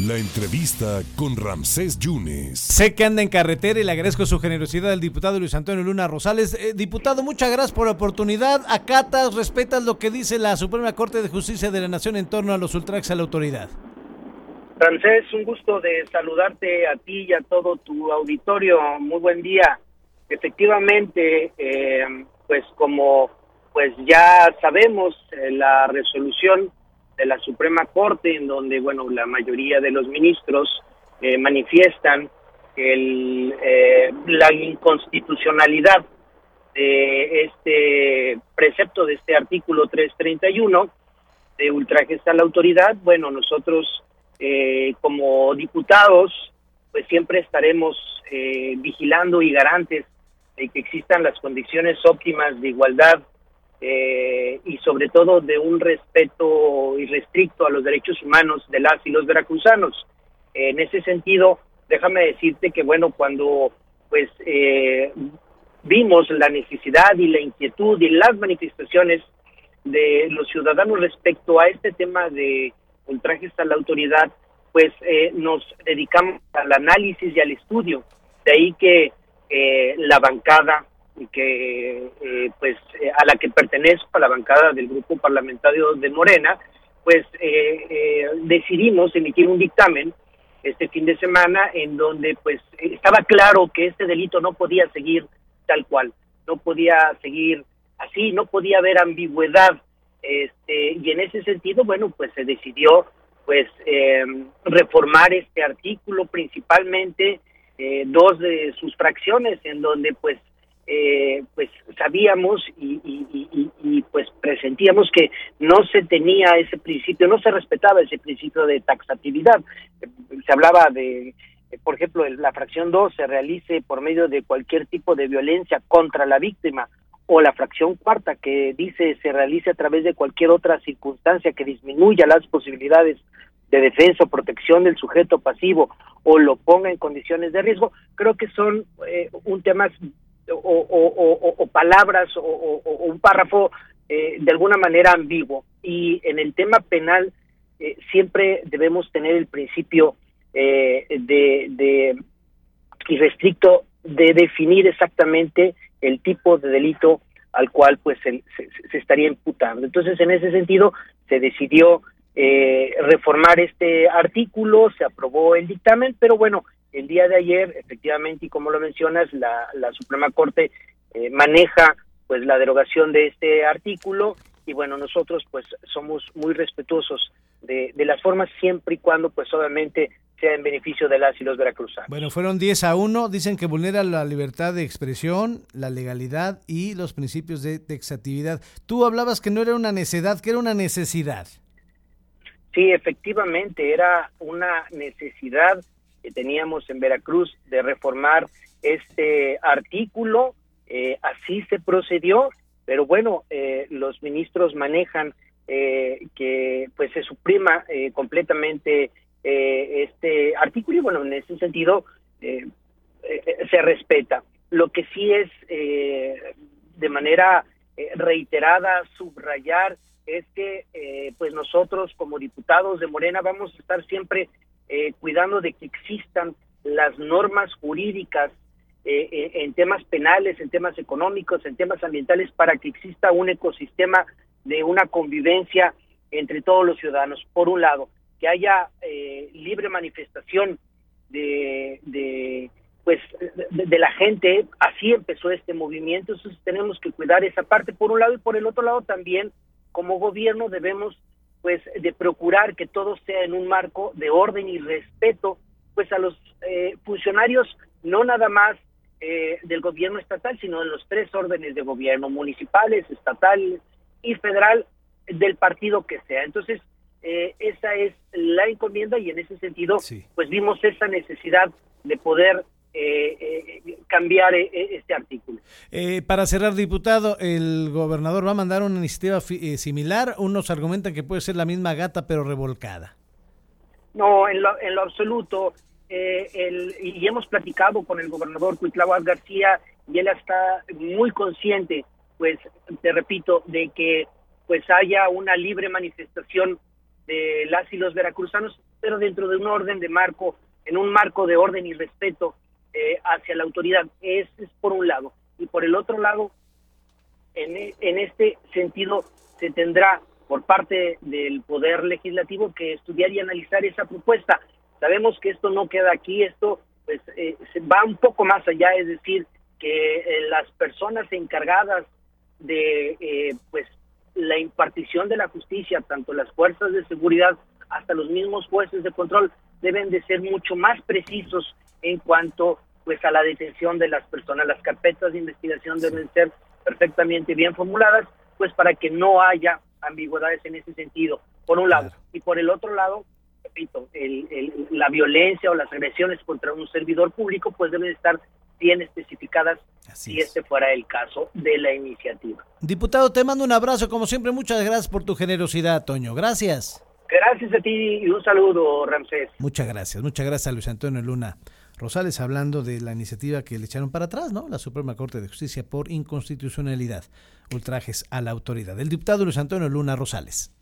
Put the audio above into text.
La entrevista con Ramsés Yunes. Sé que anda en carretera y le agradezco su generosidad al diputado Luis Antonio Luna Rosales. Eh, diputado, muchas gracias por la oportunidad. Acatas, respetas lo que dice la Suprema Corte de Justicia de la Nación en torno a los ultrajes a la autoridad. Ramsés, un gusto de saludarte a ti y a todo tu auditorio. Muy buen día. Efectivamente, eh, pues como pues ya sabemos, eh, la resolución de la Suprema Corte, en donde, bueno, la mayoría de los ministros eh, manifiestan el, eh, la inconstitucionalidad de este precepto, de este artículo 331 de ultrajes a la autoridad. Bueno, nosotros eh, como diputados, pues siempre estaremos vigilando y garantes de que existan las condiciones óptimas de igualdad eh, y sobre todo de un respeto irrestricto a los derechos humanos de las y los veracruzanos. En ese sentido, déjame decirte que bueno, cuando pues eh, vimos la necesidad y la inquietud y las manifestaciones de los ciudadanos respecto a este tema de ultrajes a la autoridad, pues eh, nos dedicamos al análisis y al estudio. De ahí que la bancada que eh, pues eh, a la que pertenezco a la bancada del grupo parlamentario de Morena pues eh, decidimos emitir un dictamen este fin de semana en donde pues estaba claro que este delito no podía seguir tal cual no podía seguir así no podía haber ambigüedad este y en ese sentido bueno pues se decidió pues reformar este artículo principalmente dos de sus fracciones en donde pues eh, pues sabíamos y, pues presentíamos que no se tenía ese principio, no se respetaba ese principio de taxatividad. Se hablaba de, por ejemplo, la fracción 2 se realice por medio de cualquier tipo de violencia contra la víctima o la fracción cuarta que dice se realice a través de cualquier otra circunstancia que disminuya las posibilidades de defensa o protección del sujeto pasivo o lo ponga en condiciones de riesgo, creo que son eh, un tema o, palabras o, un párrafo eh, de alguna manera ambiguo. Y en el tema penal eh, siempre debemos tener el principio eh, de, de irrestricto de definir exactamente el tipo de delito al cual pues se, se, estaría imputando. Entonces, en ese sentido, se decidió reformar este artículo, se aprobó el dictamen, pero bueno, el día de ayer, efectivamente, y como lo mencionas, la, Suprema Corte eh, maneja pues la derogación de este artículo y bueno, nosotros pues somos muy respetuosos de, las formas siempre y cuando pues obviamente sea en beneficio de las y los veracruzanos. Bueno, fueron 10 a 1, dicen que vulnera la libertad de expresión, la legalidad y los principios de taxatividad. Tú hablabas que no era una necedad, que era una necesidad. Sí, efectivamente, era una necesidad que teníamos en Veracruz de reformar este artículo. Eh, así se procedió, pero bueno, eh, los ministros manejan eh, que pues se suprima completamente este artículo y bueno, en ese sentido se respeta. Lo que sí es de manera reiterada subrayar es que pues nosotros como diputados de Morena vamos a estar siempre eh, cuidando de que existan las normas jurídicas eh, eh, en temas penales, en temas económicos, en temas ambientales, para que exista un ecosistema de una convivencia entre todos los ciudadanos. Por un lado, que haya libre manifestación de, de pues de, la gente, así empezó este movimiento, entonces tenemos que cuidar esa parte por un lado y por el otro lado también como gobierno debemos pues de procurar que todo sea en un marco de orden y respeto pues a los eh, funcionarios no nada más eh, del gobierno estatal sino de los tres órdenes de gobierno municipales estatal y federal del partido que sea. Entonces eh, esa es la encomienda y en ese sentido pues vimos esa necesidad de poder eh, eh, cambiar eh, este artículo. para cerrar, diputado, el gobernador va a mandar una iniciativa similar. Unos argumentan que puede ser la misma gata pero revolcada. No, en lo, en lo absoluto. el, y hemos platicado con el gobernador Cuitláhuac García y él está muy consciente, pues, te repito, de que pues haya una libre manifestación de las y los veracruzanos, pero dentro de un orden de marco, en un marco de orden y respeto eh, hacia la autoridad. Es, es por un lado. Y por el otro lado, en, en este sentido, se tendrá por parte del Poder Legislativo que estudiar y analizar esa propuesta. Sabemos que esto no queda aquí, esto pues eh, va un poco más allá, es decir, que eh, las personas encargadas de eh, pues la impartición de la justicia, tanto las fuerzas de seguridad hasta los mismos jueces de control, deben de ser mucho más precisos en cuanto pues a la detención de las personas. Las carpetas de investigación deben ser perfectamente bien formuladas, pues para que no haya ambigüedades en ese sentido, por un lado. Y por el otro lado, repito, la violencia o las agresiones contra un servidor público pues deben estar bien especificadas si este fuera el caso de la iniciativa. Diputado, te mando un abrazo, como siempre, muchas gracias por tu generosidad, Toño. Gracias. Gracias a ti y un saludo, Ramsés. Muchas gracias, muchas gracias a Luis Antonio Luna. Rosales hablando de la iniciativa que le echaron para atrás, ¿no? La Suprema Corte de Justicia por inconstitucionalidad, ultrajes a la autoridad. El diputado Luis Antonio Luna Rosales.